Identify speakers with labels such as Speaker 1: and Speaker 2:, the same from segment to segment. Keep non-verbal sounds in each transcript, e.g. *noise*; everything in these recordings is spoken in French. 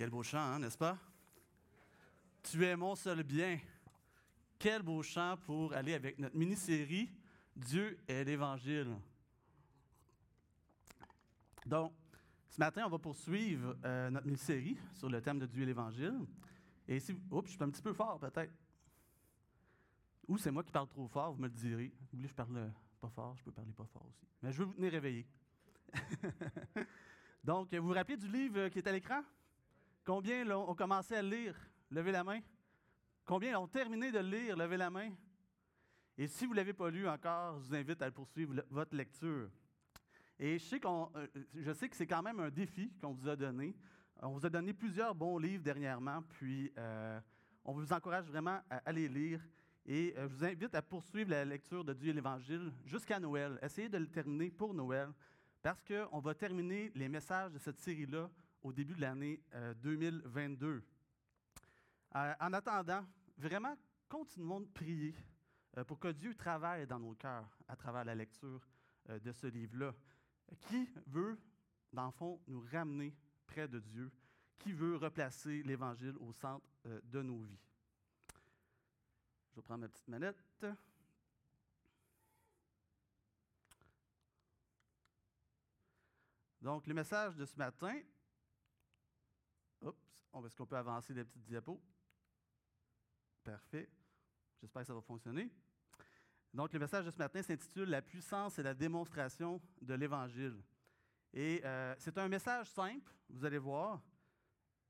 Speaker 1: Quel beau chant, hein, n'est-ce pas? Tu es mon seul bien. Quel beau chant pour aller avec notre mini-série Dieu est l'Évangile. Donc, ce matin, on va poursuivre euh, notre mini-série sur le thème de Dieu et l'Évangile. Et si. Oups, je suis un petit peu fort, peut-être. Ou c'est moi qui parle trop fort, vous me le direz. Vous voulez je parle pas fort, je peux parler pas fort aussi. Mais je veux vous tenir réveillé. *laughs* Donc, vous vous rappelez du livre qui est à l'écran? Combien ont commencé à lire? Levez la main. Combien ont terminé de lire? Levez la main. Et si vous ne l'avez pas lu encore, je vous invite à poursuivre votre lecture. Et je sais, qu'on, euh, je sais que c'est quand même un défi qu'on vous a donné. On vous a donné plusieurs bons livres dernièrement, puis euh, on vous encourage vraiment à aller lire. Et euh, je vous invite à poursuivre la lecture de Dieu et l'Évangile jusqu'à Noël. Essayez de le terminer pour Noël, parce qu'on va terminer les messages de cette série-là au début de l'année 2022. Euh, euh, en attendant, vraiment, continuons de prier pour que Dieu travaille dans nos cœurs à travers la lecture de ce livre-là. Qui veut, dans le fond, nous ramener près de Dieu? Qui veut replacer l'Évangile au centre de nos vies? Je vais prendre ma petite manette. Donc, le message de ce matin. Est-ce qu'on peut avancer les petites diapos? Parfait. J'espère que ça va fonctionner. Donc, le message de ce matin s'intitule La puissance et la démonstration de l'Évangile. Et euh, c'est un message simple, vous allez voir,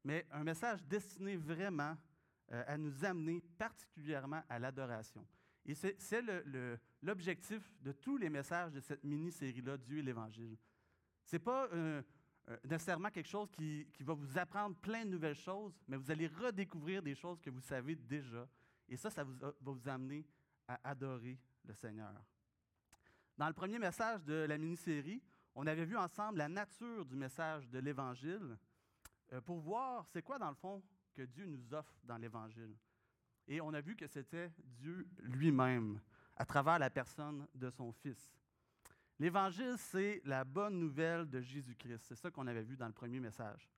Speaker 1: mais un message destiné vraiment euh, à nous amener particulièrement à l'adoration. Et c'est l'objectif de tous les messages de cette mini-série-là, Dieu et l'Évangile. Ce n'est pas euh, euh, nécessairement quelque chose qui, va vous apprendre plein de nouvelles choses, mais vous allez redécouvrir des choses que vous savez déjà. Et ça, ça va vous amener à adorer le Seigneur. Dans le premier message de la mini-série, on avait vu ensemble la nature du message de l'Évangile pour voir c'est quoi, dans le fond, que Dieu nous offre dans l'Évangile. Et on a vu que c'était Dieu lui-même, à travers la personne de son Fils. L'Évangile, c'est la bonne nouvelle de Jésus-Christ. C'est ça qu'on avait vu dans le premier message.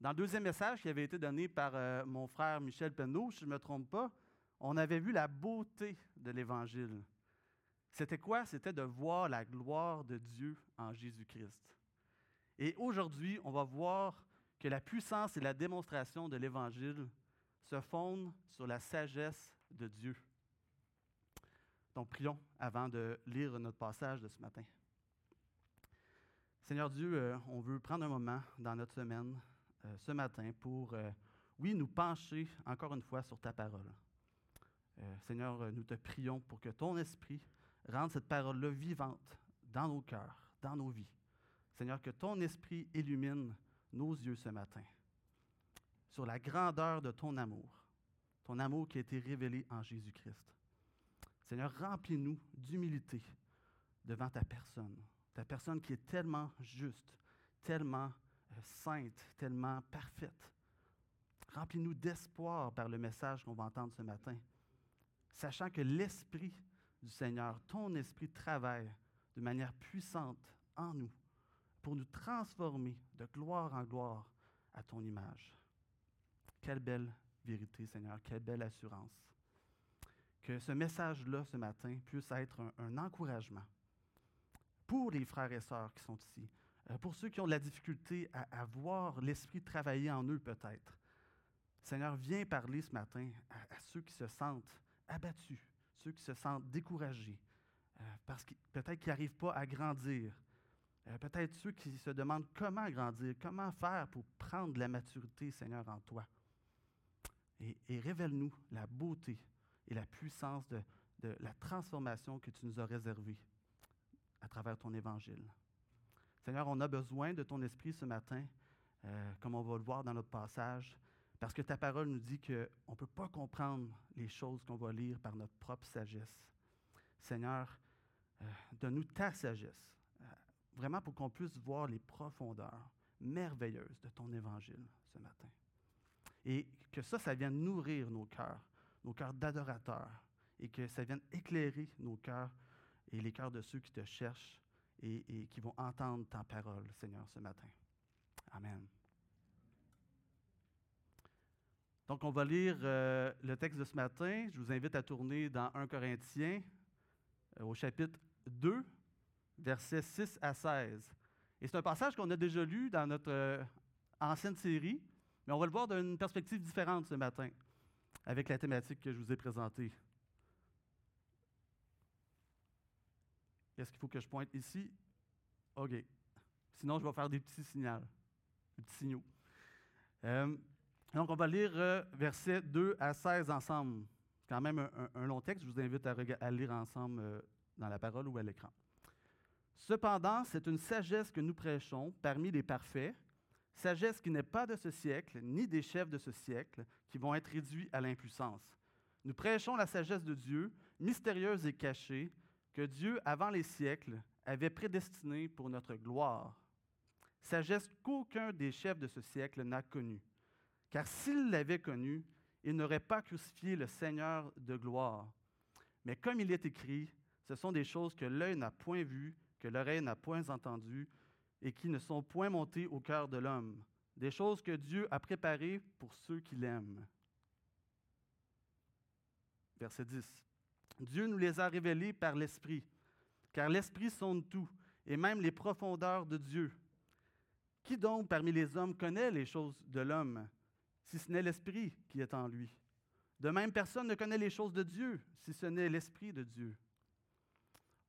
Speaker 1: Dans le deuxième message qui avait été donné par euh, mon frère Michel Penneau, si je ne me trompe pas, on avait vu la beauté de l'Évangile. C'était quoi? C'était de voir la gloire de Dieu en Jésus-Christ. Et aujourd'hui, on va voir que la puissance et la démonstration de l'Évangile se fondent sur la sagesse de Dieu. Donc, prions avant de lire notre passage de ce matin. Seigneur Dieu, euh, on veut prendre un moment dans notre semaine, euh, ce matin, pour, euh, oui, nous pencher encore une fois sur ta parole. Seigneur, nous te prions pour que ton esprit rende cette parole-là vivante dans nos cœurs, dans nos vies. Seigneur, que ton esprit illumine nos yeux ce matin sur la grandeur de ton amour, ton amour qui a été révélé en Jésus-Christ. Seigneur, remplis-nous d'humilité devant ta personne, ta personne qui est tellement juste, tellement euh, sainte, tellement parfaite. Remplis-nous d'espoir par le message qu'on va entendre ce matin, sachant que l'Esprit du Seigneur, ton Esprit travaille de manière puissante en nous pour nous transformer de gloire en gloire à ton image. Quelle belle vérité, Seigneur, quelle belle assurance. Que ce message-là, ce matin, puisse être un, encouragement pour les frères et sœurs qui sont ici, euh, pour ceux qui ont de la difficulté à, voir l'Esprit travailler en eux peut-être. Seigneur, viens parler ce matin à, ceux qui se sentent abattus, ceux qui se sentent découragés, euh, parce que peut-être qu'ils n'arrivent pas à grandir, euh, peut-être ceux qui se demandent comment grandir, comment faire pour prendre la maturité, Seigneur, en toi. Et, révèle-nous la beauté et la puissance de, la transformation que tu nous as réservée à travers ton évangile. Seigneur, on a besoin de ton esprit ce matin, euh, comme on va le voir dans notre passage, parce que ta parole nous dit qu'on ne peut pas comprendre les choses qu'on va lire par notre propre sagesse. Seigneur, euh, donne-nous ta sagesse vraiment pour qu'on puisse voir les profondeurs merveilleuses de ton évangile ce matin. Et que ça, ça vienne nourrir nos cœurs, nos cœurs d'adorateurs, et que ça vienne éclairer nos cœurs et les cœurs de ceux qui te cherchent et, qui vont entendre ta parole, Seigneur, ce matin. Amen. Donc, on va lire euh, le texte de ce matin. Je vous invite à tourner dans 1 Corinthiens, euh, au chapitre 2, versets 6 à 16. Et c'est un passage qu'on a déjà lu dans notre euh, ancienne série, mais on va le voir d'une perspective différente ce matin, avec la thématique que je vous ai présentée. Est-ce qu'il faut que je pointe ici? OK. Sinon, je vais faire des petits signaux. Des petits signaux. Euh, donc, on va lire euh, versets 2 à 16 ensemble. C'est quand même un, long texte. Je vous invite à, lire ensemble euh, dans la parole ou à l'écran. Cependant, c'est une sagesse que nous prêchons parmi les parfaits, sagesse qui n'est pas de ce siècle, ni des chefs de ce siècle, qui vont être réduits à l'impuissance. Nous prêchons la sagesse de Dieu, mystérieuse et cachée, que Dieu, avant les siècles, avait prédestinée pour notre gloire. Sagesse qu'aucun des chefs de ce siècle n'a connue. Car s'il l'avait connue, il n'aurait pas crucifié le Seigneur de gloire. Mais comme il est écrit, ce sont des choses que l'œil n'a point vues, que l'oreille n'a point entendues, et qui ne sont point montées au cœur de l'homme. Des choses que Dieu a préparées pour ceux qui l'aiment. Verset 10. Dieu nous les a révélés par l'Esprit, car l'Esprit sonde tout, et même les profondeurs de Dieu. Qui donc parmi les hommes connaît les choses de l'homme, si ce n'est l'Esprit qui est en lui? De même, personne ne connaît les choses de Dieu, si ce n'est l'Esprit de Dieu.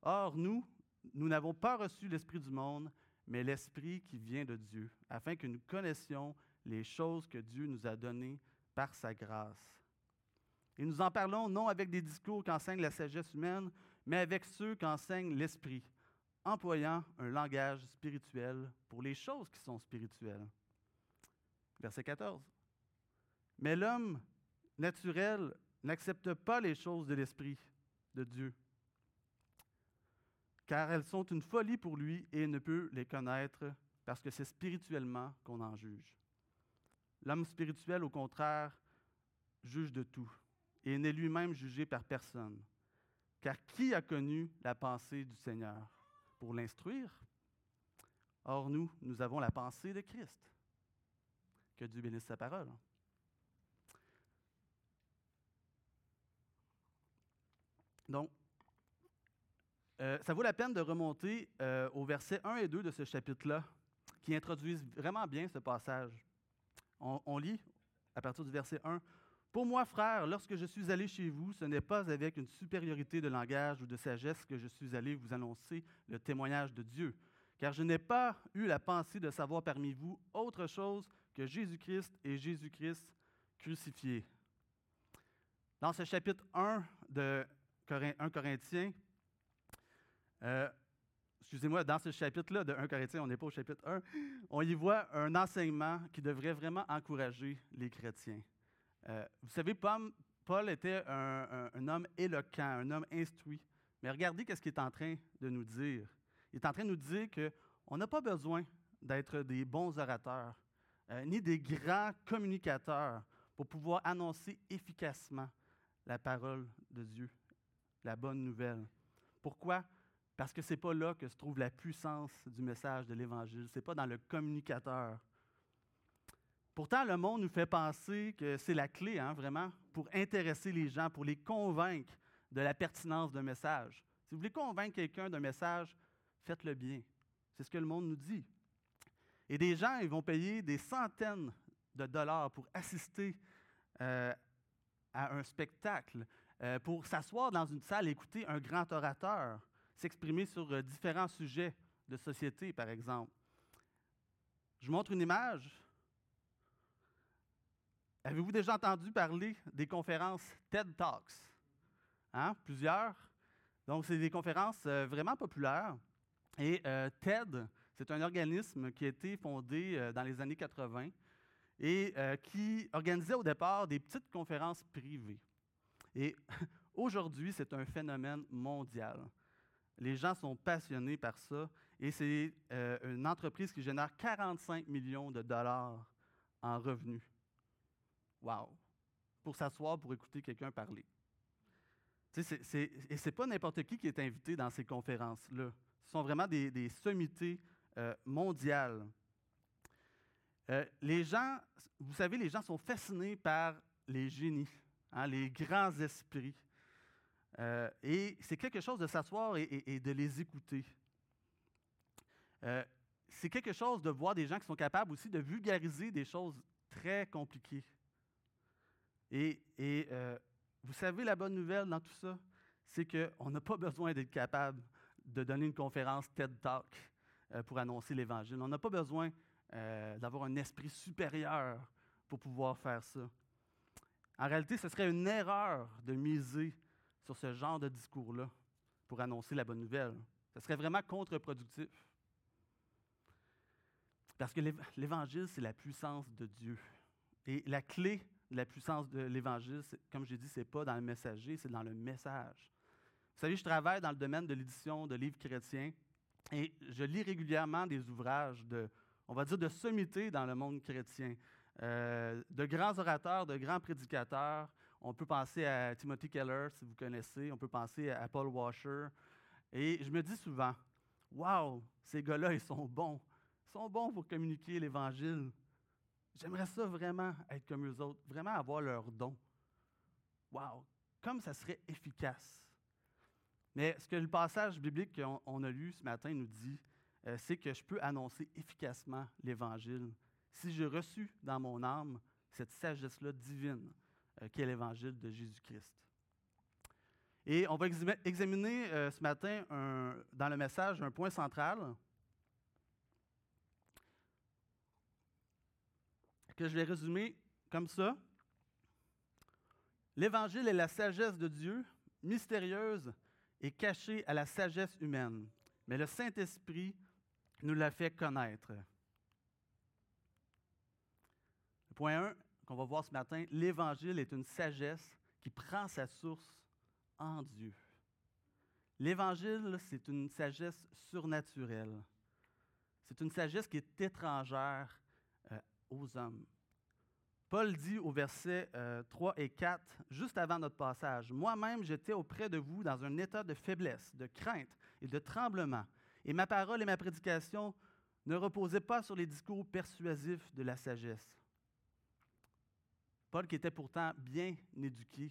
Speaker 1: Or, nous, nous n'avons pas reçu l'Esprit du monde, mais l'Esprit qui vient de Dieu, afin que nous connaissions les choses que Dieu nous a données par sa grâce. Et nous en parlons non avec des discours qu'enseigne la sagesse humaine, mais avec ceux qu'enseigne l'Esprit, employant un langage spirituel pour les choses qui sont spirituelles. Verset 14. Mais l'homme naturel n'accepte pas les choses de l'Esprit de Dieu, car elles sont une folie pour lui et il ne peut les connaître parce que c'est spirituellement qu'on en juge. L'homme spirituel, au contraire, juge de tout et n'est lui-même jugé par personne. Car qui a connu la pensée du Seigneur pour l'instruire? Or, nous, nous avons la pensée de Christ. Que Dieu bénisse sa parole. Donc, euh, ça vaut la peine de remonter euh, au verset 1 et 2 de ce chapitre-là, qui introduisent vraiment bien ce passage. On, on lit à partir du verset 1. Pour moi, frère, lorsque je suis allé chez vous, ce n'est pas avec une supériorité de langage ou de sagesse que je suis allé vous annoncer le témoignage de Dieu, car je n'ai pas eu la pensée de savoir parmi vous autre chose que Jésus-Christ et Jésus-Christ crucifié. Dans ce chapitre 1 de 1 Corinthiens, euh, excusez-moi, dans ce chapitre-là de 1 Corinthiens, on n'est pas au chapitre 1, on y voit un enseignement qui devrait vraiment encourager les chrétiens. Euh, vous savez, Paul, était un, homme éloquent, un homme instruit. Mais regardez ce qu'il est en train de nous dire. Il est en train de nous dire qu'on n'a pas besoin d'être des bons orateurs, euh, ni des grands communicateurs pour pouvoir annoncer efficacement la parole de Dieu, la bonne nouvelle. Pourquoi? Parce que ce n'est pas là que se trouve la puissance du message de l'Évangile. Ce n'est pas dans le communicateur. Pourtant, le monde nous fait penser que c'est la clé, hein, vraiment, pour intéresser les gens, pour les convaincre de la pertinence d'un message. Si vous voulez convaincre quelqu'un d'un message, faites-le bien. C'est ce que le monde nous dit. Et des gens, ils vont payer des centaines de dollars pour assister euh, à un spectacle, euh, pour s'asseoir dans une salle écouter un grand orateur s'exprimer sur euh, différents sujets de société, par exemple. Je montre une image. Avez-vous déjà entendu parler des conférences TED Talks? Hein? Plusieurs. Donc, c'est des conférences euh, vraiment populaires. Et euh, TED, c'est un organisme qui a été fondé dans les années 80 et qui organisait au départ des petites conférences privées. Et *laughs* aujourd'hui, c'est un phénomène mondial. Les gens sont passionnés par ça et c'est une entreprise qui génère 45 millions de dollars en revenus Wow! Pour s'asseoir, pour écouter quelqu'un parler. et ce n'est pas n'importe qui qui est invité dans ces conférences-là. Ce sont vraiment des, sommités euh, mondiales. Euh, les gens, vous savez, les gens sont fascinés par les génies, hein, les grands esprits. Euh, et c'est quelque chose de s'asseoir et, de les écouter. Euh, c'est quelque chose de voir des gens qui sont capables aussi de vulgariser des choses très compliquées. Et, euh, vous savez, la bonne nouvelle dans tout ça, c'est qu'on n'a pas *laughs* besoin d'être capable de donner une conférence TED Talk pour annoncer l'Évangile. On n'a pas besoin d'avoir un esprit supérieur pour pouvoir faire ça. En réalité, ce serait une erreur de miser sur ce genre de discours-là pour annoncer la bonne nouvelle. Ce serait vraiment contre-productif. Parce que l'Évangile, c'est la puissance de Dieu. Et la clé de la puissance de l'Évangile, comme j'ai dit, ce n'est pas dans le messager, c'est dans le message. Vous savez, je travaille dans le domaine de l'édition de livres chrétiens et je lis régulièrement des ouvrages de, on va dire, de sommité dans le monde chrétien. Euh, de grands orateurs, de grands prédicateurs. On peut penser à Timothy Keller, si vous connaissez. On peut penser à Paul Washer. Et je me dis souvent, Wow, ces gars-là, ils sont bons. Ils sont bons pour communiquer l'Évangile. J'aimerais ça vraiment être comme eux autres, vraiment avoir leur don. Wow, comme ça serait efficace. Mais ce que le passage biblique qu'on a lu ce matin nous dit, euh, c'est que je peux annoncer efficacement l'Évangile si j'ai reçu dans mon âme cette sagesse-là divine euh, qu'est l'Évangile de Jésus-Christ. Et on va examiner euh, ce matin dans le message un point central que je vais résumer comme ça. L'Évangile est la sagesse de Dieu, mystérieuse et cachée à la sagesse humaine, mais le Saint-Esprit nous l'a fait connaître. Point 1 qu'on va voir ce matin, l'Évangile est une sagesse qui prend sa source en Dieu. L'Évangile, c'est une sagesse surnaturelle. C'est une sagesse qui est étrangère euh, aux hommes. Paul dit au verset 3 euh, et 4, juste avant notre passage, Moi-même, j'étais auprès de vous dans un état de faiblesse, de crainte et de tremblement, et ma parole et ma prédication ne reposaient pas sur les discours persuasifs de la sagesse, Paul, qui était pourtant bien éduqué,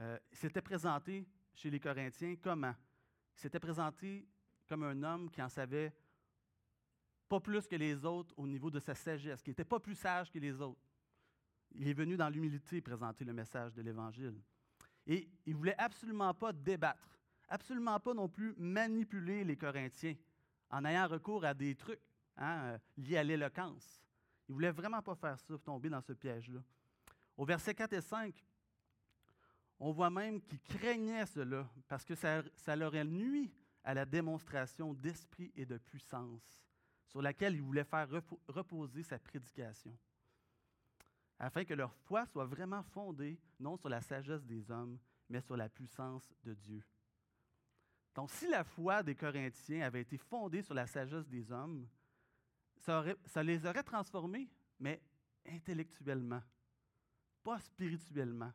Speaker 1: euh, s'était présenté chez les Corinthiens comment? Il s'était présenté comme un homme qui en savait pas plus que les autres au niveau de sa sagesse, qui n'était pas plus sage que les autres. Il est venu dans l'humilité présenter le message de l'Évangile. Et il ne voulait absolument pas débattre, absolument pas non plus manipuler les Corinthiens en ayant recours à des trucs hein, euh, liés à l'éloquence. Il ne voulait vraiment pas faire ça, tomber dans ce piège-là. Au verset 4 et 5, on voit même qu'il craignait cela parce que ça, leur nuit à la démonstration d'esprit et de puissance sur laquelle il voulait faire reposer sa prédication, afin que leur foi soit vraiment fondée non sur la sagesse des hommes, mais sur la puissance de Dieu. Donc, si la foi des Corinthiens avait été fondée sur la sagesse des hommes, ça les aurait transformés, mais intellectuellement pas spirituellement.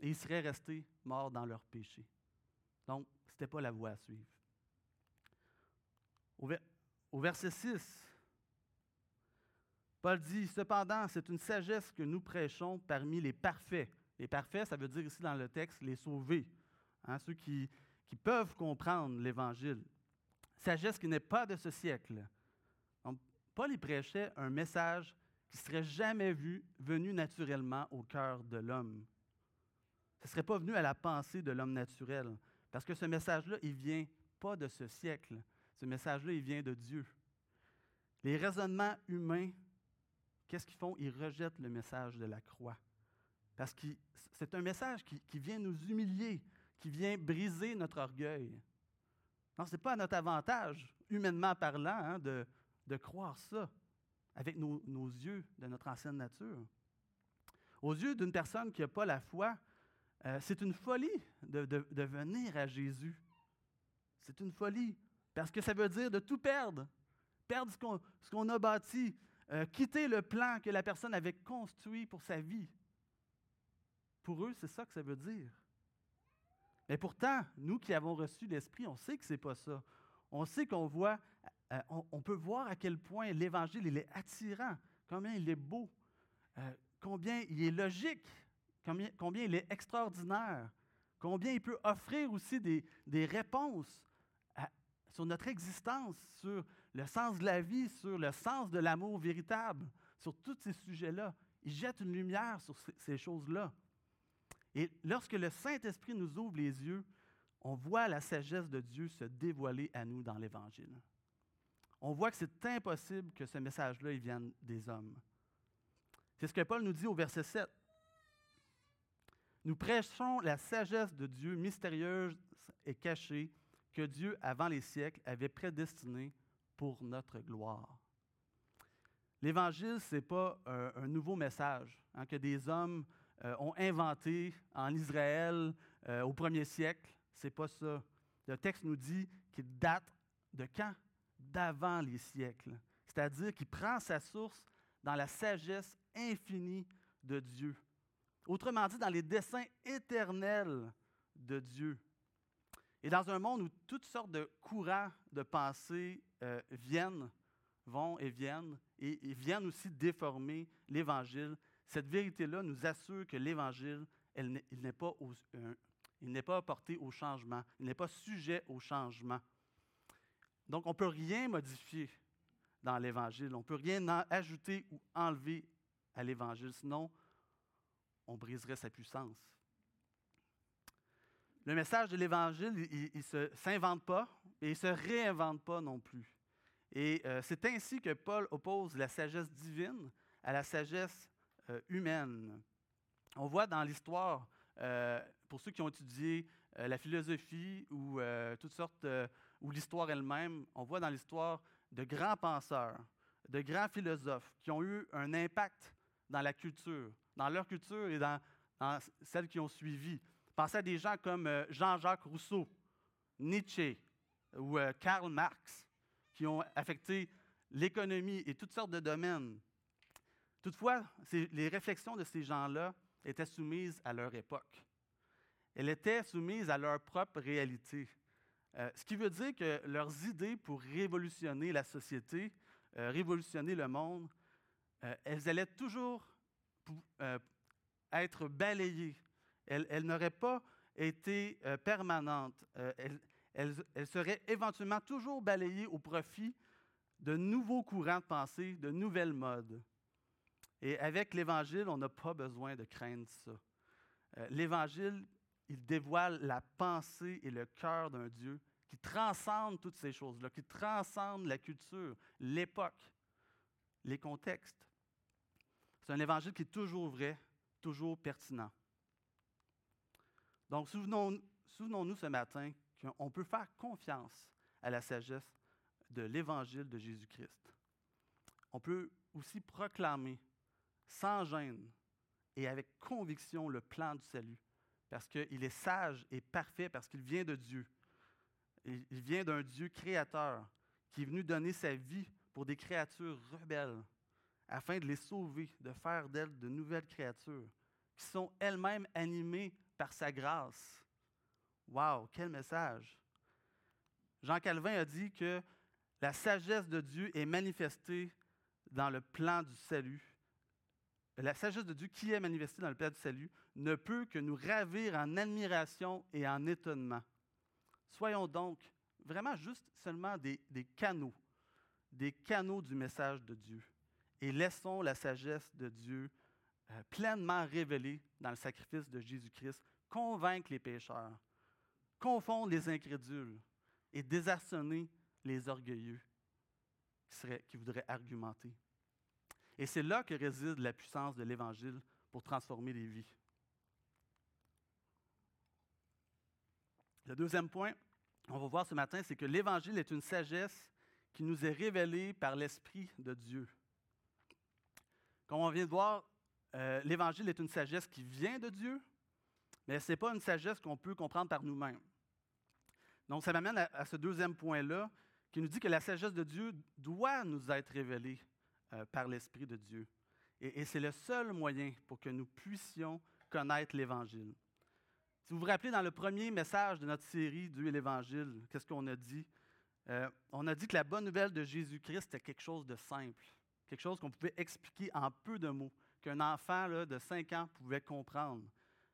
Speaker 1: Et ils seraient restés morts dans leur péché. Donc, ce n'était pas la voie à suivre. Au, verset 6, Paul dit, Cependant, c'est une sagesse que nous prêchons parmi les parfaits. Les parfaits, ça veut dire ici dans le texte les sauvés, hein, ceux qui, qui peuvent comprendre l'Évangile. Sagesse qui n'est pas de ce siècle. Donc, Paul y prêchait un message qui ne serait jamais vu, venu naturellement au cœur de l'homme. Ce ne serait pas venu à la pensée de l'homme naturel. Parce que ce message-là, il vient pas de ce siècle. Ce message-là, il vient de Dieu. Les raisonnements humains, qu'est-ce qu'ils font? Ils rejettent le message de la croix. Parce que c'est un message qui, vient nous humilier, qui vient briser notre orgueil. Non, ce n'est pas à notre avantage, humainement parlant, hein, de, de croire ça avec nos, yeux de notre ancienne nature. Aux yeux d'une personne qui n'a pas la foi, euh, c'est une folie de, venir à Jésus. C'est une folie. Parce que ça veut dire de tout perdre. Perdre ce qu'on a bâti. Euh, quitter le plan que la personne avait construit pour sa vie. Pour eux, c'est ça que ça veut dire. Mais pourtant, nous qui avons reçu l'Esprit, on sait que ce n'est pas ça. On sait qu'on voit euh, on, peut voir à quel point l'Évangile il est attirant, combien il est beau, euh, combien il est logique, combien, il est extraordinaire, combien il peut offrir aussi des réponses sur notre existence, sur le sens de la vie, sur le sens de l'amour véritable, sur tous ces sujets-là. Il jette une lumière sur ces choses-là. Et lorsque le Saint-Esprit nous ouvre les yeux, on voit la sagesse de Dieu se dévoiler à nous dans l'Évangile. On voit que c'est impossible que ce message-là vienne des hommes. C'est ce que Paul nous dit au verset 7. Nous prêchons la sagesse de Dieu mystérieuse et cachée que Dieu, avant les siècles, avait prédestinée pour notre gloire. L'Évangile, ce n'est pas un, nouveau message hein, que des hommes euh, ont inventé en Israël euh, au premier siècle. Ce n'est pas ça. Le texte nous dit qu'il date de quand? D'avant les siècles. C'est-à-dire qu'il prend sa source dans la sagesse infinie de Dieu. Autrement dit, dans les desseins éternels de Dieu. Et dans un monde où toutes sortes de courants de pensée euh, viennent, vont et viennent, et, viennent aussi déformer l'Évangile, cette vérité-là nous assure que l'Évangile, il n'est pas, il pas porté au changement, il n'est pas sujet au changement. Donc, on ne peut rien modifier dans l'Évangile, on ne peut rien ajouter ou enlever à l'Évangile, sinon on briserait sa puissance. Le message de l'Évangile, il ne s'invente pas et il ne se réinvente pas non plus. Et euh, c'est ainsi que Paul oppose la sagesse divine à la sagesse euh, humaine. On voit dans l'histoire, euh, pour ceux qui ont étudié la philosophie ou toutes sortes, ou l'histoire elle-même, on voit dans l'histoire de grands penseurs, de grands philosophes qui ont eu un impact dans la culture, dans leur culture et dans, dans celles qui ont suivi. Pensez à des gens comme euh, Jean-Jacques Rousseau, Nietzsche ou euh, Karl Marx, qui ont affecté l'économie et toutes sortes de domaines. Toutefois, les réflexions de ces gens-là étaient soumises à leur époque. Elles étaient soumises à leur propre réalité. Euh, ce qui veut dire que leurs idées pour révolutionner la société, révolutionner le monde, elles allaient toujours être balayées elle, n'aurait pas été euh, permanente. Euh, elle, serait éventuellement toujours balayée au profit de nouveaux courants de pensée, de nouvelles modes. Et avec l'Évangile, on n'a pas besoin de craindre ça. Euh, L'Évangile, il dévoile la pensée et le cœur d'un Dieu qui transcende toutes ces choses-là, qui transcende la culture, l'époque, les contextes. C'est un évangile qui est toujours vrai, toujours pertinent. Donc, souvenons-nous ce matin qu'on peut faire confiance à la sagesse de l'Évangile de Jésus-Christ. On peut aussi proclamer sans gêne et avec conviction le plan du salut, parce qu'il est sage et parfait, parce qu'il vient de Dieu. Il vient d'un Dieu créateur qui est venu donner sa vie pour des créatures rebelles, afin de les sauver, de faire d'elles de nouvelles créatures, qui sont elles-mêmes animées par sa grâce. Wow, quel message! Jean Calvin a dit que la sagesse de Dieu est manifestée dans le plan du salut. La sagesse de Dieu qui est manifestée dans le plan du salut ne peut que nous ravir en admiration et en étonnement. Soyons donc vraiment juste seulement des, canaux, des canaux du message de Dieu. Et laissons la sagesse de Dieu euh, pleinement révélé dans le sacrifice de Jésus-Christ, convaincre les pécheurs, confondre les incrédules et désarçonner les orgueilleux qui, qui voudraient argumenter. Et c'est là que réside la puissance de l'Évangile pour transformer les vies. Le deuxième point, on va voir ce matin, c'est que l'Évangile est une sagesse qui nous est révélée par l'Esprit de Dieu. Comme on vient de voir, euh, l'Évangile est une sagesse qui vient de Dieu, mais ce n'est pas une sagesse qu'on peut comprendre par nous-mêmes. Donc, ça m'amène à, ce deuxième point-là, qui nous dit que la sagesse de Dieu doit nous être révélée euh, par l'Esprit de Dieu. Et, c'est le seul moyen pour que nous puissions connaître l'Évangile. Si vous vous rappelez, dans le premier message de notre série Dieu et l'Évangile, qu'est-ce qu'on a dit? Euh, on a dit que la bonne nouvelle de Jésus-Christ était quelque chose de simple, quelque chose qu'on pouvait expliquer en peu de mots qu'un enfant de 5 ans pouvait comprendre.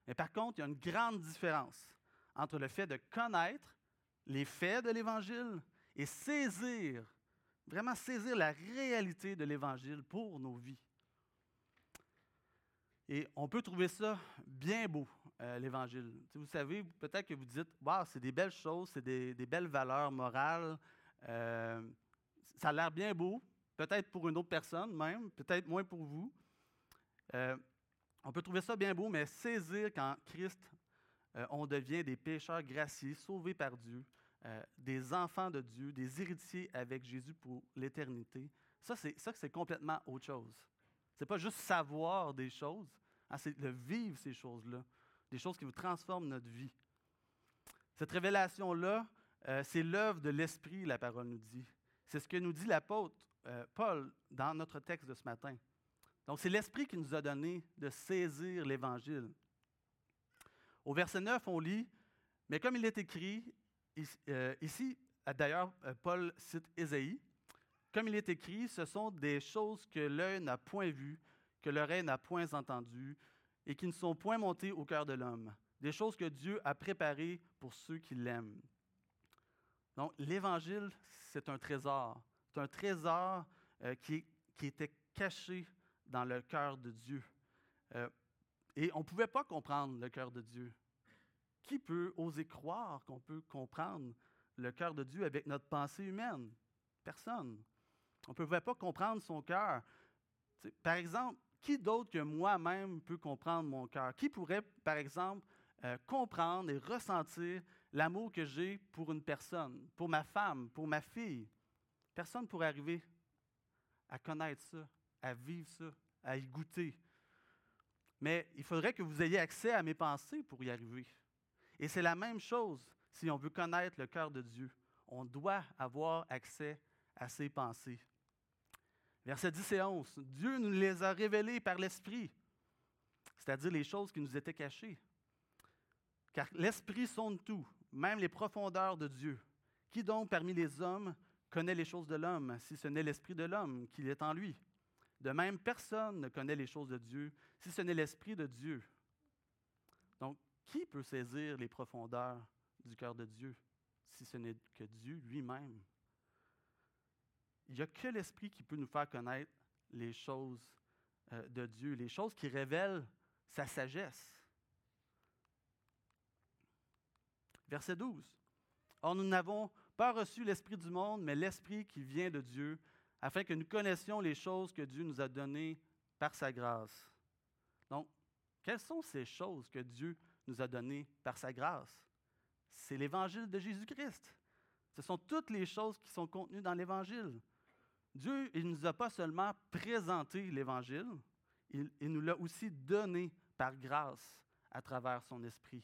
Speaker 1: Mais par contre, il y a une grande différence entre le fait de connaître les faits de l'Évangile et saisir, vraiment saisir la réalité de l'Évangile pour nos vies. Et on peut trouver ça bien beau, euh, l'Évangile. Vous savez, peut-être que vous dites, wow, c'est des belles choses, c'est des, belles valeurs morales. Euh, ça a l'air bien beau, peut-être pour une autre personne même, peut-être moins pour vous. Euh, on peut trouver ça bien beau, mais saisir qu'en Christ, on devient des pécheurs graciés, sauvés par Dieu, des enfants de Dieu, des héritiers avec Jésus pour l'éternité, ça, c'est complètement autre chose. Ce n'est pas juste savoir des choses, hein, c'est de vivre ces choses-là, des choses qui vous transforment notre vie. Cette révélation-là, euh, c'est l'œuvre de l'Esprit, la parole nous dit. C'est ce que nous dit l'apôtre euh, Paul dans notre texte de ce matin. Donc, c'est l'Esprit qui nous a donné de saisir l'Évangile. Au verset 9, on lit, mais comme il est écrit, euh, ici, d'ailleurs, Paul cite Ésaïe, comme il est écrit, ce sont des choses que l'œil n'a point vues, que l'oreille n'a point entendues, et qui ne sont point montées au cœur de l'homme. Des choses que Dieu a préparées pour ceux qui l'aiment. Donc, l'Évangile, c'est un trésor. C'est un trésor euh, qui, était caché dans le cœur de Dieu. Euh, et on ne pouvait pas comprendre le cœur de Dieu. Qui peut oser croire qu'on peut comprendre le cœur de Dieu avec notre pensée humaine? Personne. On ne pouvait pas comprendre son cœur. Par exemple, qui d'autre que moi-même peut comprendre mon cœur? Qui pourrait, par exemple, euh, comprendre et ressentir l'amour que j'ai pour une personne, pour ma femme, pour ma fille? Personne ne pourrait arriver à connaître ça, à vivre ça, à y goûter. Mais il faudrait que vous ayez accès à mes pensées pour y arriver. Et c'est la même chose si on veut connaître le cœur de Dieu. On doit avoir accès à ses pensées. Versets 10 et 11. Dieu nous les a révélés par l'Esprit, c'est-à-dire les choses qui nous étaient cachées. Car l'Esprit sonde tout, même les profondeurs de Dieu. Qui donc parmi les hommes connaît les choses de l'homme, si ce n'est l'Esprit de l'homme qui est en lui? De même, personne ne connaît les choses de Dieu, si ce n'est l'Esprit de Dieu. Donc, qui peut saisir les profondeurs du cœur de Dieu, si ce n'est que Dieu lui-même? Il n'y a que l'Esprit qui peut nous faire connaître les choses euh, de Dieu, les choses qui révèlent sa sagesse? Verset 12. Or, nous n'avons pas reçu l'Esprit du monde, mais l'Esprit qui vient de Dieu, afin que nous connaissions les choses que Dieu nous a données par sa grâce. Donc, quelles sont ces choses que Dieu nous a données par sa grâce? C'est l'Évangile de Jésus-Christ. Ce sont toutes les choses qui sont contenues dans l'Évangile. Dieu, il ne nous a pas seulement présenté l'Évangile, il, nous l'a aussi donné par grâce à travers son esprit.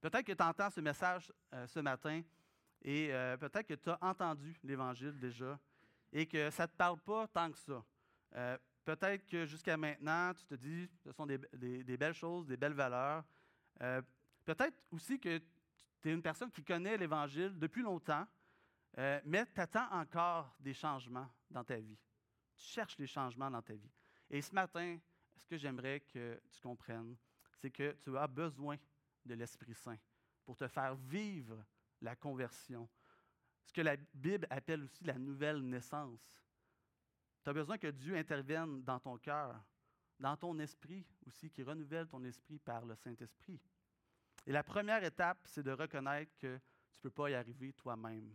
Speaker 1: Peut-être que tu entends ce message euh, ce matin et euh, peut-être que tu as entendu l'Évangile déjà et que ça ne te parle pas tant que ça. Euh, peut-être que jusqu'à maintenant, tu te dis ce sont des, des belles choses, des belles valeurs. peut-être aussi que tu es une personne qui connaît l'Évangile depuis longtemps, euh, mais tu attends encore des changements dans ta vie. Tu cherches les changements dans ta vie. Et ce matin, ce que j'aimerais que tu comprennes, c'est que tu as besoin de l'Esprit Saint pour te faire vivre la conversion. Ce que la Bible appelle aussi la nouvelle naissance. Tu as besoin que Dieu intervienne dans ton cœur, dans ton esprit aussi, qui renouvelle ton esprit par le Saint-Esprit. Et la première étape, c'est de reconnaître que tu ne peux pas y arriver toi-même.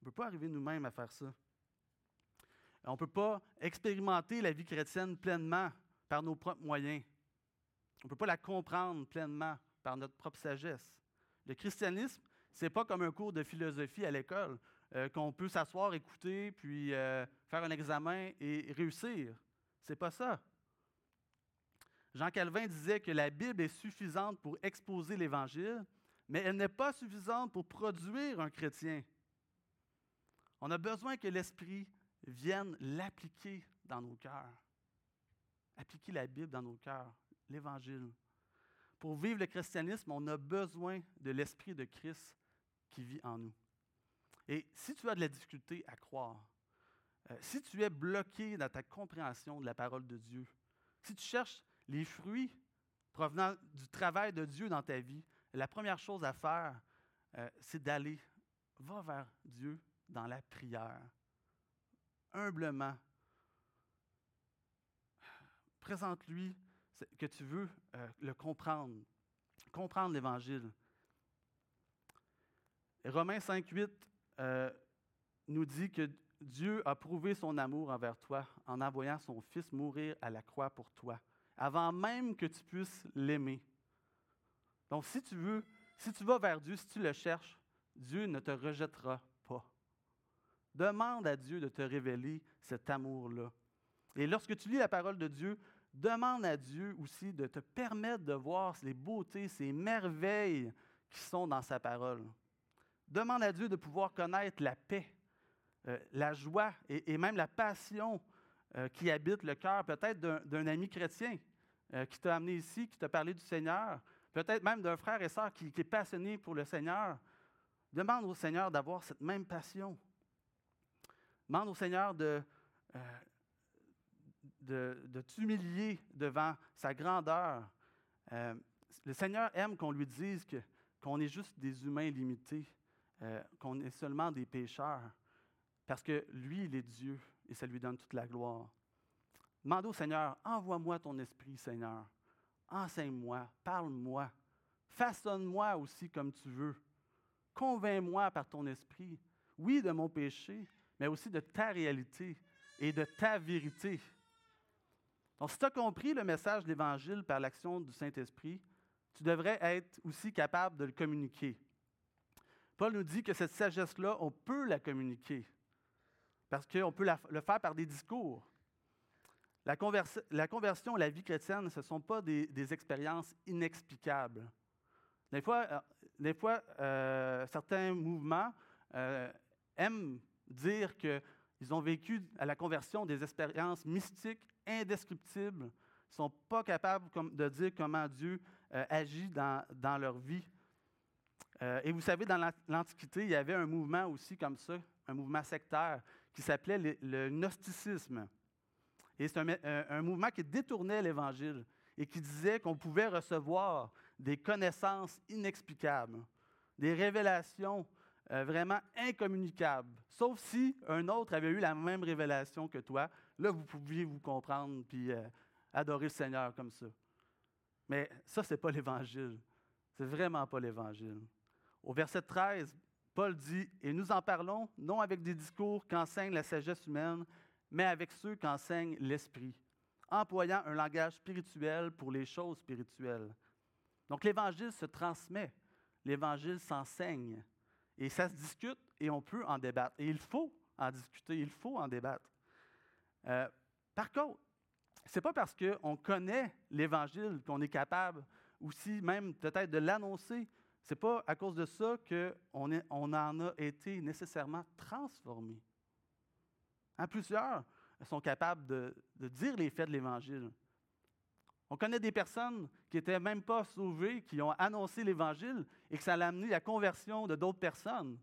Speaker 1: On ne peut pas arriver nous-mêmes à faire ça. On ne peut pas expérimenter la vie chrétienne pleinement par nos propres moyens. On ne peut pas la comprendre pleinement par notre propre sagesse. Le christianisme, ce n'est pas comme un cours de philosophie à l'école euh, qu'on peut s'asseoir, écouter, puis euh, faire un examen et réussir. C'est pas ça. Jean Calvin disait que la Bible est suffisante pour exposer l'Évangile, mais elle n'est pas suffisante pour produire un chrétien. On a besoin que l'Esprit vienne l'appliquer dans nos cœurs. Appliquer la Bible dans nos cœurs, l'Évangile. Pour vivre le christianisme, on a besoin de l'Esprit de Christ qui vit en nous. Et si tu as de la difficulté à croire, euh, si tu es bloqué dans ta compréhension de la parole de Dieu, si tu cherches les fruits provenant du travail de Dieu dans ta vie, la première chose à faire, euh, c'est d'aller, va vers Dieu dans la prière, humblement. Présente-lui que tu veux euh, le comprendre, comprendre l'Évangile. Romains 5.8 euh, nous dit que Dieu a prouvé son amour envers toi en envoyant son Fils mourir à la croix pour toi, avant même que tu puisses l'aimer. Donc, si tu veux, si tu vas vers Dieu, si tu le cherches, Dieu ne te rejettera. Demande à Dieu de te révéler cet amour-là. Et lorsque tu lis la parole de Dieu, demande à Dieu aussi de te permettre de voir les beautés, ces merveilles qui sont dans sa parole. Demande à Dieu de pouvoir connaître la paix, euh, la joie et, même la passion euh, qui habite le cœur peut-être d'un ami chrétien euh, qui t'a amené ici, qui t'a parlé du Seigneur, peut-être même d'un frère et sœur qui, qui, est passionné pour le Seigneur. Demande au Seigneur d'avoir cette même passion. Demande au Seigneur de, de, de t'humilier devant sa grandeur. le Seigneur aime qu'on lui dise qu'on est juste des humains limités, euh, qu'on est seulement des pécheurs, parce que lui, il est Dieu et ça lui donne toute la gloire. Demandez au Seigneur, envoie-moi ton esprit, Seigneur. Enseigne-moi, parle-moi, façonne-moi aussi comme tu veux. Convainc-moi par ton esprit, oui, de mon péché, mais aussi de ta réalité et de ta vérité. Donc, si tu as compris le message de l'Évangile par l'action du Saint-Esprit, tu devrais être aussi capable de le communiquer. Paul nous dit que cette sagesse-là, on peut la communiquer. Parce qu'on peut le faire par des discours. La, conversion et la vie chrétienne, ce ne sont pas des, expériences inexplicables. Des fois, euh, des fois euh, certains mouvements euh, aiment dire qu'ils ont vécu à la conversion des expériences mystiques indescriptibles. Ils ne sont pas capables de dire comment Dieu agit dans, dans leur vie. Euh, et vous savez, dans l'Antiquité, il y avait un mouvement aussi comme ça, un mouvement sectaire, qui s'appelait le, gnosticisme. Et c'est un, mouvement qui détournait l'Évangile et qui disait qu'on pouvait recevoir des connaissances inexplicables, des révélations euh, vraiment incommunicables, sauf si un autre avait eu la même révélation que toi. Là, vous pouviez vous comprendre puis euh, adorer le Seigneur comme ça. Mais ça, ce n'est pas l'Évangile. C'est vraiment pas l'Évangile. Au verset 13, Paul dit, Et nous en parlons non avec des discours qu'enseigne la sagesse humaine, mais avec ceux qu'enseigne l'Esprit, employant un langage spirituel pour les choses spirituelles. Donc l'Évangile se transmet, l'Évangile s'enseigne, et ça se discute et on peut en débattre. Et il faut en discuter, il faut en débattre. Euh, par contre, ce n'est pas parce qu'on connaît l'Évangile qu'on est capable aussi même peut-être de l'annoncer ce n'est pas à cause de ça qu'on on en a été nécessairement transformé. Hein, plusieurs sont capables de, dire les faits de l'Évangile. On connaît des personnes qui n'étaient même pas sauvées, qui ont annoncé l'Évangile et que ça a amené la conversion de d'autres personnes.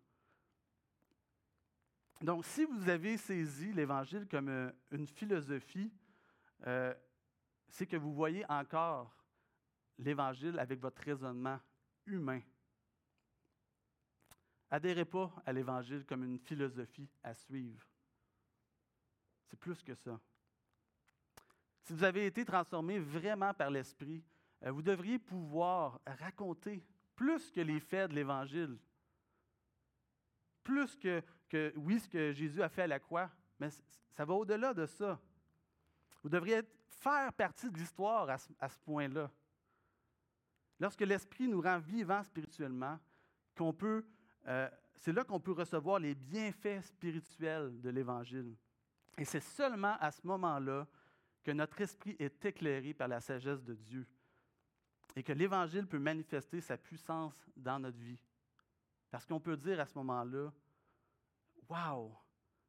Speaker 1: Donc, si vous avez saisi l'Évangile comme euh, une philosophie, euh, c'est que vous voyez encore l'Évangile avec votre raisonnement humain. Adhérez pas à l'Évangile comme une philosophie à suivre. C'est plus que ça. Si vous avez été transformé vraiment par l'Esprit, euh, vous devriez pouvoir raconter plus que les faits de l'Évangile. Plus que, que, oui, ce que Jésus a fait à la croix, mais ça va au-delà de ça. Vous devriez faire partie de l'histoire à ce, point-là. Lorsque l'Esprit nous rend vivants spirituellement, qu'on peut euh, c'est là qu'on peut recevoir les bienfaits spirituels de l'Évangile. Et c'est seulement à ce moment-là que notre esprit est éclairé par la sagesse de Dieu et que l'Évangile peut manifester sa puissance dans notre vie. Parce qu'on peut dire à ce moment-là, Waouh,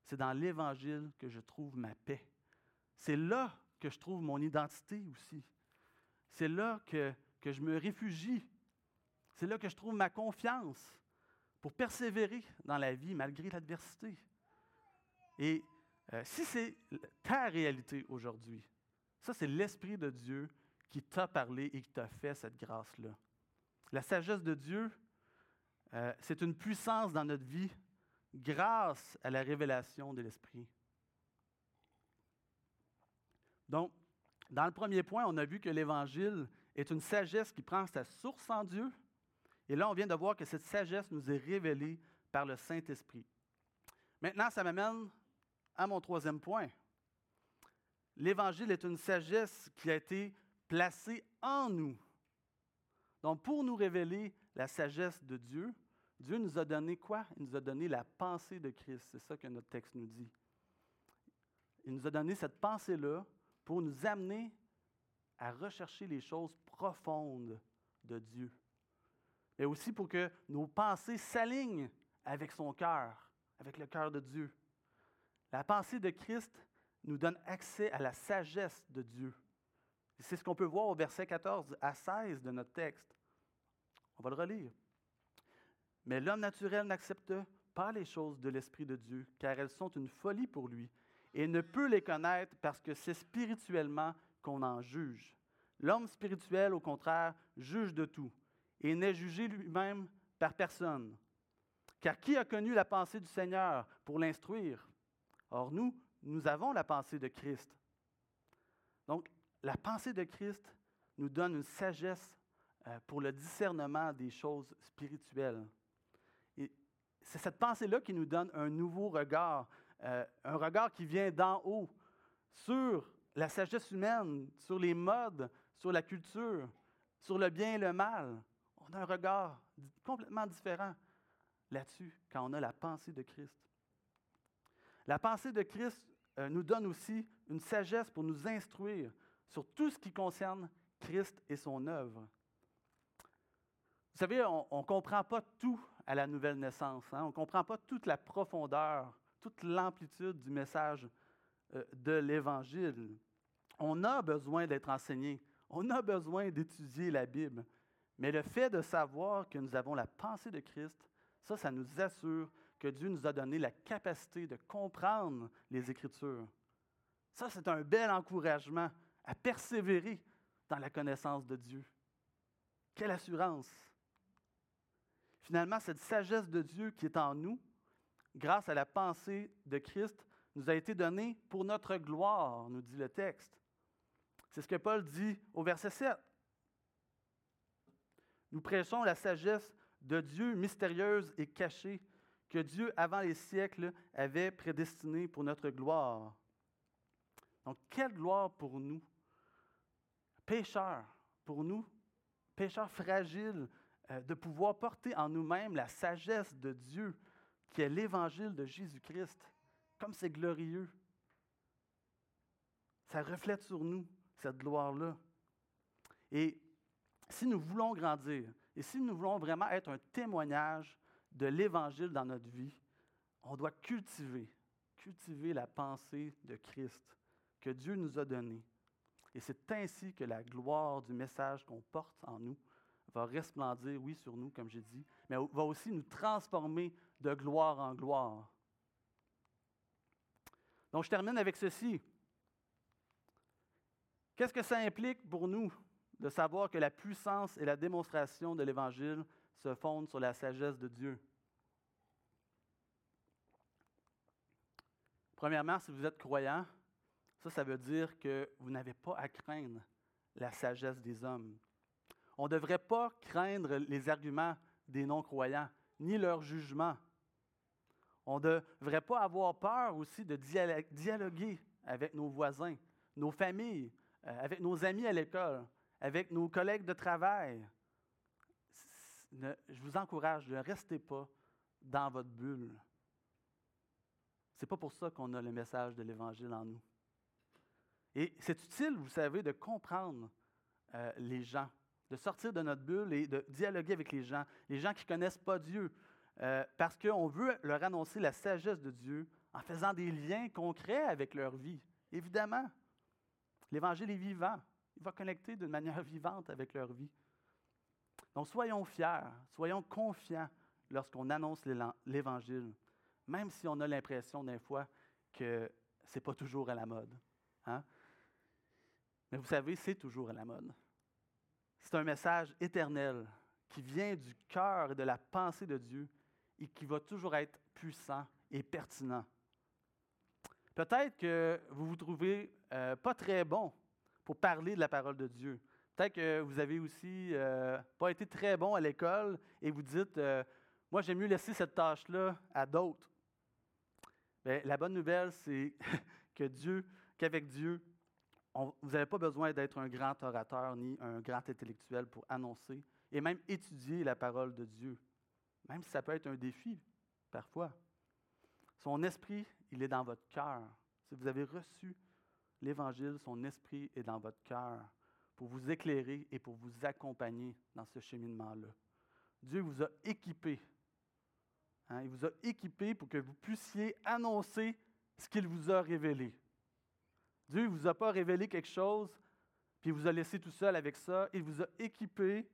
Speaker 1: c'est dans l'Évangile que je trouve ma paix. C'est là que je trouve mon identité aussi. C'est là que, que je me réfugie. C'est là que je trouve ma confiance pour persévérer dans la vie malgré l'adversité. Et Euh, si c'est ta réalité aujourd'hui, ça c'est l'Esprit de Dieu qui t'a parlé et qui t'a fait cette grâce-là. La sagesse de Dieu, euh, c'est une puissance dans notre vie grâce à la révélation de l'Esprit. Donc, dans le premier point, on a vu que l'Évangile est une sagesse qui prend sa source en Dieu. Et là, on vient de voir que cette sagesse nous est révélée par le Saint-Esprit. Maintenant, ça m'amène à mon troisième point. L'Évangile est une sagesse qui a été placée en nous. Donc, pour nous révéler la sagesse de Dieu, Dieu nous a donné quoi? Il nous a donné la pensée de Christ. C'est ça que notre texte nous dit. Il nous a donné cette pensée-là pour nous amener à rechercher les choses profondes de Dieu. Mais aussi pour que nos pensées s'alignent avec son cœur, avec le cœur de Dieu. La pensée de Christ nous donne accès à la sagesse de Dieu. C'est ce qu'on peut voir au verset 14 à 16 de notre texte. On va le relire. Mais l'homme naturel n'accepte pas les choses de l'Esprit de Dieu, car elles sont une folie pour lui, et ne peut les connaître parce que c'est spirituellement qu'on en juge. L'homme spirituel, au contraire, juge de tout, et n'est jugé lui-même par personne. Car qui a connu la pensée du Seigneur pour l'instruire? Or, nous, nous avons la pensée de Christ. Donc, la pensée de Christ nous donne une sagesse euh, pour le discernement des choses spirituelles. Et c'est cette pensée-là qui nous donne un nouveau regard, euh, un regard qui vient d'en haut sur la sagesse humaine, sur les modes, sur la culture, sur le bien et le mal. On a un regard complètement différent là-dessus quand on a la pensée de Christ. La pensée de Christ euh, nous donne aussi une sagesse pour nous instruire sur tout ce qui concerne Christ et son œuvre. Vous savez, on ne comprend pas tout à la nouvelle naissance. Hein. On ne comprend pas toute la profondeur, toute l'amplitude du message euh, de l'Évangile. On a besoin d'être enseigné. On a besoin d'étudier la Bible. Mais le fait de savoir que nous avons la pensée de Christ, ça, ça nous assure que Dieu nous a donné la capacité de comprendre les Écritures. Ça, c'est un bel encouragement à persévérer dans la connaissance de Dieu. Quelle assurance! Finalement, cette sagesse de Dieu qui est en nous, grâce à la pensée de Christ, nous a été donnée pour notre gloire, nous dit le texte. C'est ce que Paul dit au verset 7. Nous prêchons la sagesse de Dieu mystérieuse et cachée que Dieu, avant les siècles, avait prédestinée pour notre gloire. Donc, quelle gloire pour nous, pécheurs, pour nous, pécheurs fragiles, euh, de pouvoir porter en nous-mêmes la sagesse de Dieu, qui est l'évangile de Jésus-Christ. Comme c'est glorieux. Ça reflète sur nous cette gloire-là. Et si nous voulons grandir, et si nous voulons vraiment être un témoignage de l'Évangile dans notre vie, on doit cultiver, cultiver la pensée de Christ que Dieu nous a donnée. Et c'est ainsi que la gloire du message qu'on porte en nous va resplendir, oui, sur nous, comme j'ai dit, mais va aussi nous transformer de gloire en gloire. Donc, je termine avec ceci. Qu'est-ce que ça implique pour nous de savoir que la puissance et la démonstration de l'Évangile se fondent sur la sagesse de Dieu? Premièrement, si vous êtes croyant, ça, ça veut dire que vous n'avez pas à craindre la sagesse des hommes. On ne devrait pas craindre les arguments des non-croyants, ni leur jugement. On ne devrait pas avoir peur aussi de dialoguer avec nos voisins, nos familles, euh, avec nos amis à l'école, avec nos collègues de travail. je vous encourage, ne restez pas dans votre bulle. Ce n'est pas pour ça qu'on a le message de l'Évangile en nous. Et c'est utile, vous savez, de comprendre euh, les gens, de sortir de notre bulle et de dialoguer avec les gens, les gens qui ne connaissent pas Dieu, euh, parce qu'on veut leur annoncer la sagesse de Dieu en faisant des liens concrets avec leur vie. Évidemment, l'Évangile est vivant. Il va connecter d'une manière vivante avec leur vie. Donc soyons fiers, soyons confiants lorsqu'on annonce l'Évangile, même si on a l'impression des fois que c'est pas toujours à la mode. Hein? Mais vous savez, c'est toujours à la mode. C'est un message éternel qui vient du cœur et de la pensée de Dieu et qui va toujours être puissant et pertinent. Peut-être que vous vous trouvez euh, pas très bon pour parler de la parole de Dieu. Peut-être que vous avez aussi euh, pas été très bon à l'école et vous dites, euh, moi j'aime mieux laisser cette tâche-là à d'autres. Ben, la bonne nouvelle, c'est *laughs* que Dieu, qu'avec Dieu, vous n'avez pas besoin d'être un grand orateur ni un grand intellectuel pour annoncer et même étudier la parole de Dieu, même si ça peut être un défi parfois. Son esprit, il est dans votre cœur. Si vous avez reçu l'Évangile, son esprit est dans votre cœur pour vous éclairer et pour vous accompagner dans ce cheminement-là. Dieu vous a équipé. Hein, il vous a équipé pour que vous puissiez annoncer ce qu'il vous a révélé. Dieu ne vous a pas révélé quelque chose, puis il vous a laissé tout seul avec ça. Il vous a équipé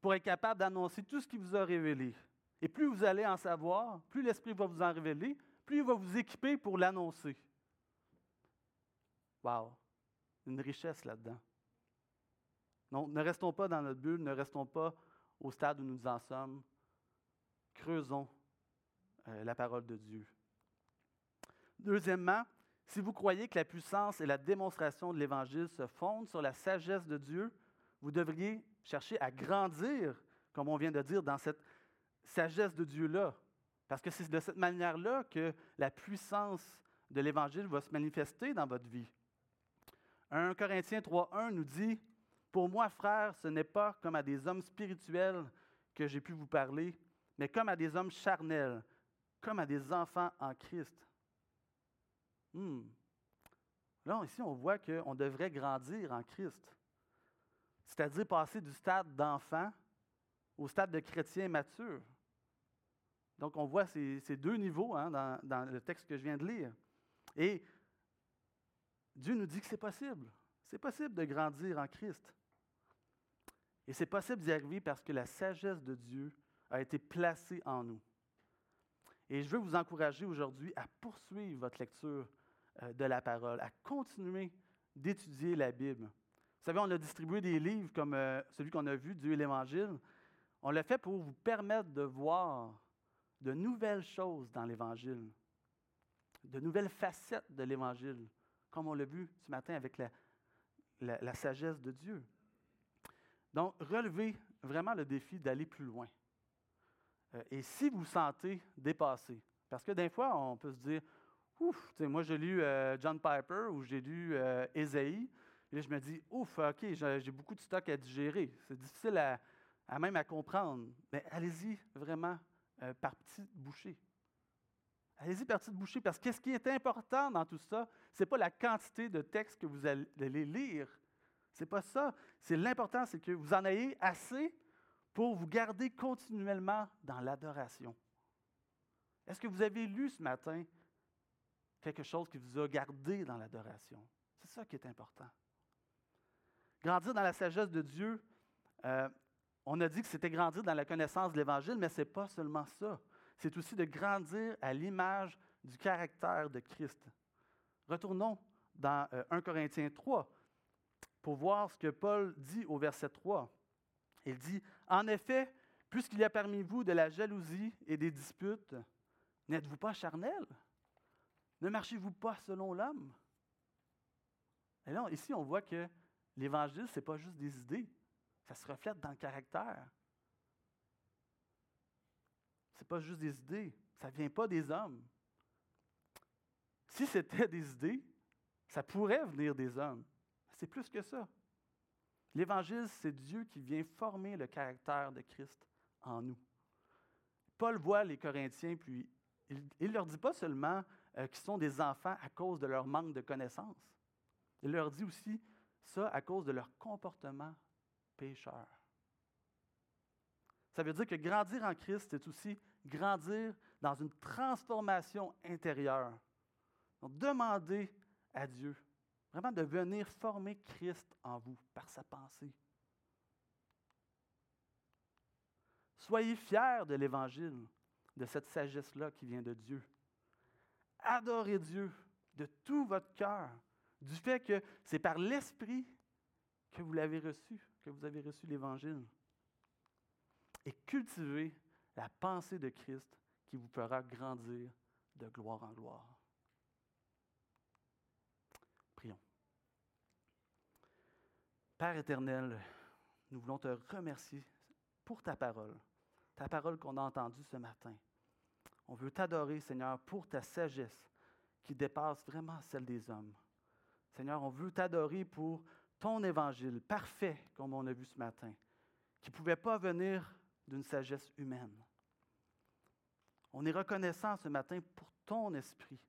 Speaker 1: pour être capable d'annoncer tout ce qu'il vous a révélé. Et plus vous allez en savoir, plus l'Esprit va vous en révéler, plus il va vous équiper pour l'annoncer. Wow! Une richesse là-dedans. Non, ne restons pas dans notre bulle, ne restons pas au stade où nous en sommes. Creusons euh, la parole de Dieu. Deuxièmement, si vous croyez que la puissance et la démonstration de l'Évangile se fondent sur la sagesse de Dieu, vous devriez chercher à grandir, comme on vient de dire, dans cette sagesse de Dieu-là. Parce que c'est de cette manière-là que la puissance de l'Évangile va se manifester dans votre vie. 1 Corinthiens 3.1 nous dit, Pour moi, frères, ce n'est pas comme à des hommes spirituels que j'ai pu vous parler, mais comme à des hommes charnels, comme à des enfants en Christ. Hmm. Là, ici, on voit qu'on devrait grandir en Christ. C'est-à-dire passer du stade d'enfant au stade de chrétien mature. Donc, on voit ces, deux niveaux hein, dans, dans, le texte que je viens de lire. Et Dieu nous dit que c'est possible. C'est possible de grandir en Christ. Et c'est possible d'y arriver parce que la sagesse de Dieu a été placée en nous. Et je veux vous encourager aujourd'hui à poursuivre votre lecture euh, de la parole, à continuer d'étudier la Bible. Vous savez, on a distribué des livres comme euh, celui qu'on a vu, Dieu et l'Évangile. On l'a fait pour vous permettre de voir de nouvelles choses dans l'Évangile, de nouvelles facettes de l'Évangile, comme on l'a vu ce matin avec la, la sagesse de Dieu. Donc, relevez vraiment le défi d'aller plus loin. Euh, et si vous sentez dépassé, parce que des fois, on peut se dire, ouf, moi j'ai lu euh, John Piper ou j'ai lu euh, Ésaïe, et je me dis, ouf, OK, j'ai beaucoup de stock à digérer. C'est difficile à, même à comprendre. Mais allez-y vraiment par petites bouchées. Allez-y par petites bouchées, parce que ce qui est important dans tout ça, ce n'est pas la quantité de textes que vous allez lire. Ce n'est pas ça. C'est l'important, c'est que vous en ayez assez pour vous garder continuellement dans l'adoration. Est-ce que vous avez lu ce matin quelque chose qui vous a gardé dans l'adoration? C'est ça qui est important. Grandir dans la sagesse de Dieu, euh, on a dit que c'était grandir dans la connaissance de l'Évangile, mais ce n'est pas seulement ça. C'est aussi de grandir à l'image du caractère de Christ. Retournons dans 1 euh, Corinthiens 3 pour voir ce que Paul dit au verset 3. Il dit, En effet, puisqu'il y a parmi vous de la jalousie et des disputes, n'êtes-vous pas charnel? Ne marchez-vous pas selon l'homme? Et ici, on voit que l'Évangile, ce n'est pas juste des idées, ça se reflète dans le caractère. Ce n'est pas juste des idées, ça ne vient pas des hommes. Si c'était des idées, ça pourrait venir des hommes. C'est plus que ça. L'Évangile, c'est Dieu qui vient former le caractère de Christ en nous. Paul voit les Corinthiens, puis il ne leur dit pas seulement euh, qu'ils sont des enfants à cause de leur manque de connaissances. Il leur dit aussi ça à cause de leur comportement pécheur. Ça veut dire que grandir en Christ, c'est aussi grandir dans une transformation intérieure. Donc, demandez à Dieu Vraiment de venir former Christ en vous par sa pensée. Soyez fiers de l'Évangile, de cette sagesse-là qui vient de Dieu. Adorez Dieu de tout votre cœur, du fait que c'est par l'Esprit que vous l'avez reçu, que vous avez reçu l'Évangile. Et cultivez la pensée de Christ qui vous fera grandir de gloire en gloire. Prions. Père éternel, nous voulons te remercier pour ta parole, ta parole qu'on a entendue ce matin. On veut t'adorer, Seigneur, pour ta sagesse qui dépasse vraiment celle des hommes. Seigneur, on veut t'adorer pour ton évangile parfait, comme on a vu ce matin, qui ne pouvait pas venir d'une sagesse humaine. On est reconnaissant ce matin pour ton esprit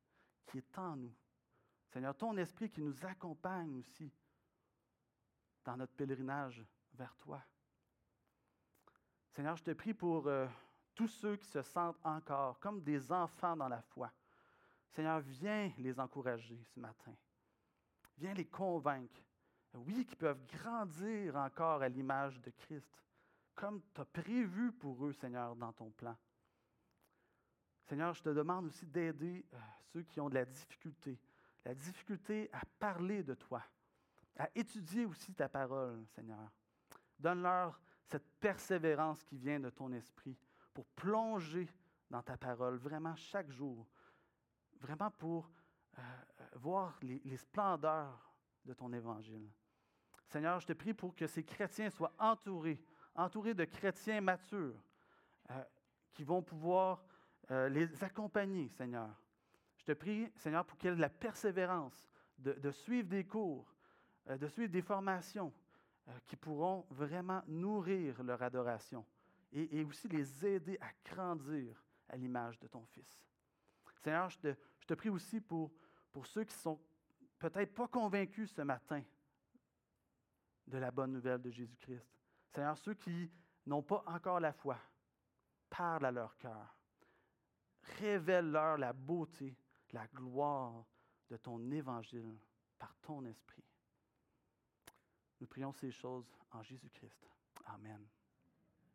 Speaker 1: qui est en nous. Seigneur, ton esprit qui nous accompagne aussi dans notre pèlerinage vers toi. Seigneur, je te prie pour euh, tous ceux qui se sentent encore comme des enfants dans la foi. Seigneur, viens les encourager ce matin. Viens les convaincre. Oui, qu'ils peuvent grandir encore à l'image de Christ, comme tu as prévu pour eux, Seigneur, dans ton plan. Seigneur, je te demande aussi d'aider euh, ceux qui ont de la difficulté, la difficulté à parler de toi, à étudier aussi ta parole, Seigneur. Donne-leur cette persévérance qui vient de ton esprit pour plonger dans ta parole vraiment chaque jour, vraiment pour euh, euh, voir les, splendeurs de ton évangile. Seigneur, je te prie pour que ces chrétiens soient entourés, entourés de chrétiens matures euh, qui vont pouvoir les accompagner, Seigneur. Je te prie, Seigneur, pour qu'ils aient la persévérance de, de suivre des cours, de suivre des formations, euh, qui pourront vraiment nourrir leur adoration et, aussi les aider à grandir à l'image de ton Fils. Seigneur, je te, je te prie aussi pour, pour ceux qui sont peut-être pas convaincus ce matin de la bonne nouvelle de Jésus-Christ. Seigneur, ceux qui n'ont pas encore la foi, parle à leur cœur. Révèle-leur la beauté, la gloire de ton évangile par ton esprit. Nous prions ces choses en Jésus-Christ. Amen.